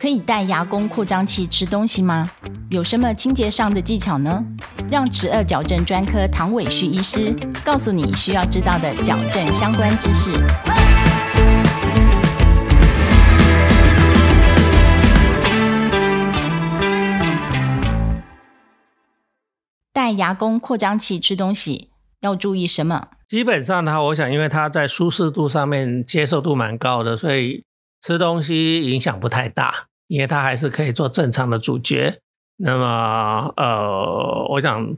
可以带牙弓扩张器吃东西吗？有什么清洁上的技巧呢？让齿颚矫正专科唐伟旭医师告诉你需要知道的矫正相关知识。带牙弓扩张器吃东西要注意什么？基本上呢，我想因为它在舒适度上面接受度蛮高的，所以吃东西影响不太大。因为它还是可以做正常的主角，那么呃，我想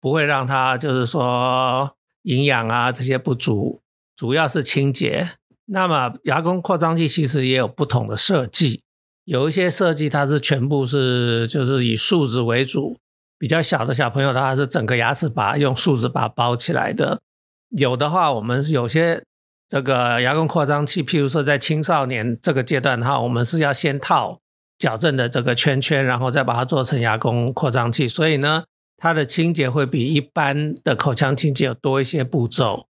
不会让它就是说营养啊这些不足，主要是清洁。那么牙弓扩张器其实也有不同的设计，有一些设计它是全部是就是以树脂为主，比较小的小朋友的话是整个牙齿把用树脂把它包起来的。有的话我们有些。这个牙弓扩张器，譬如说在青少年这个阶段哈，我们是要先套矫正的这个圈圈，然后再把它做成牙弓扩张器。所以呢，它的清洁会比一般的口腔清洁有多一些步骤。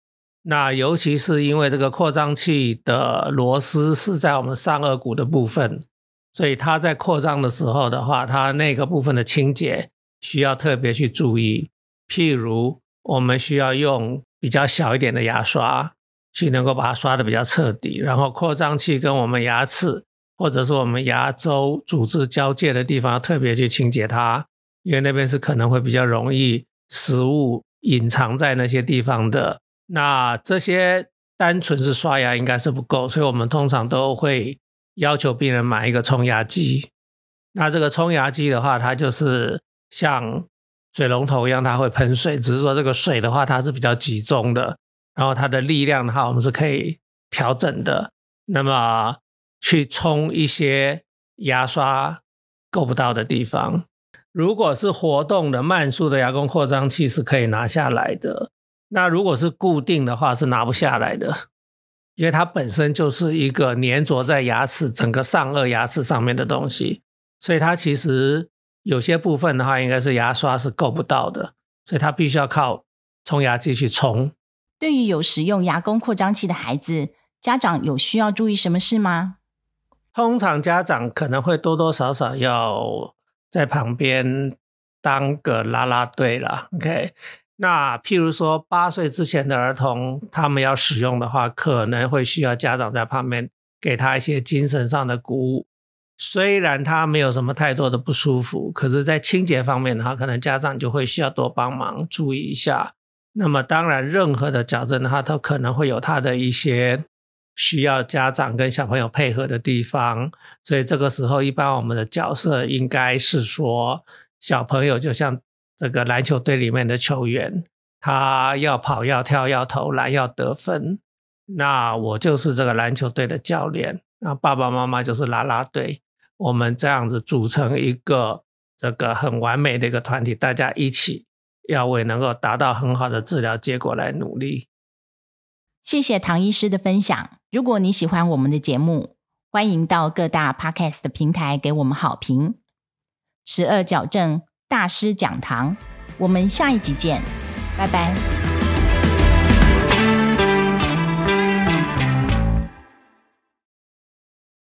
那尤其是因为这个扩张器的螺丝是在我们上颚骨的部分，所以它在扩张的时候的话，它那个部分的清洁需要特别去注意。譬如我们需要用比较小一点的牙刷。去能够把它刷的比较彻底，然后扩张器跟我们牙齿或者是我们牙周组织交界的地方要，特别去清洁它，因为那边是可能会比较容易食物隐藏在那些地方的。那这些单纯是刷牙应该是不够，所以我们通常都会要求病人买一个冲牙机。那这个冲牙机的话，它就是像水龙头一样，它会喷水，只是说这个水的话，它是比较集中的。然后它的力量的话，我们是可以调整的。那么去冲一些牙刷够不到的地方，如果是活动的慢速的牙弓扩张器是可以拿下来的。那如果是固定的话是拿不下来的，因为它本身就是一个粘着在牙齿整个上颚牙齿上面的东西，所以它其实有些部分的话应该是牙刷是够不到的，所以它必须要靠冲牙机去冲。对于有使用牙弓扩张器的孩子，家长有需要注意什么事吗？通常家长可能会多多少少要在旁边当个拉拉队了。OK，那譬如说八岁之前的儿童，他们要使用的话，可能会需要家长在旁边给他一些精神上的鼓舞。虽然他没有什么太多的不舒服，可是，在清洁方面的话，可能家长就会需要多帮忙注意一下。那么当然，任何的矫正的话，都可能会有它的一些需要家长跟小朋友配合的地方。所以这个时候，一般我们的角色应该是说，小朋友就像这个篮球队里面的球员，他要跑、要跳、要投篮、要得分。那我就是这个篮球队的教练，那爸爸妈妈就是啦啦队。我们这样子组成一个这个很完美的一个团体，大家一起。要为能够达到很好的治疗结果来努力。谢谢唐医师的分享。如果你喜欢我们的节目，欢迎到各大 Podcast 的平台给我们好评。十二矫正大师讲堂，我们下一集见，拜拜。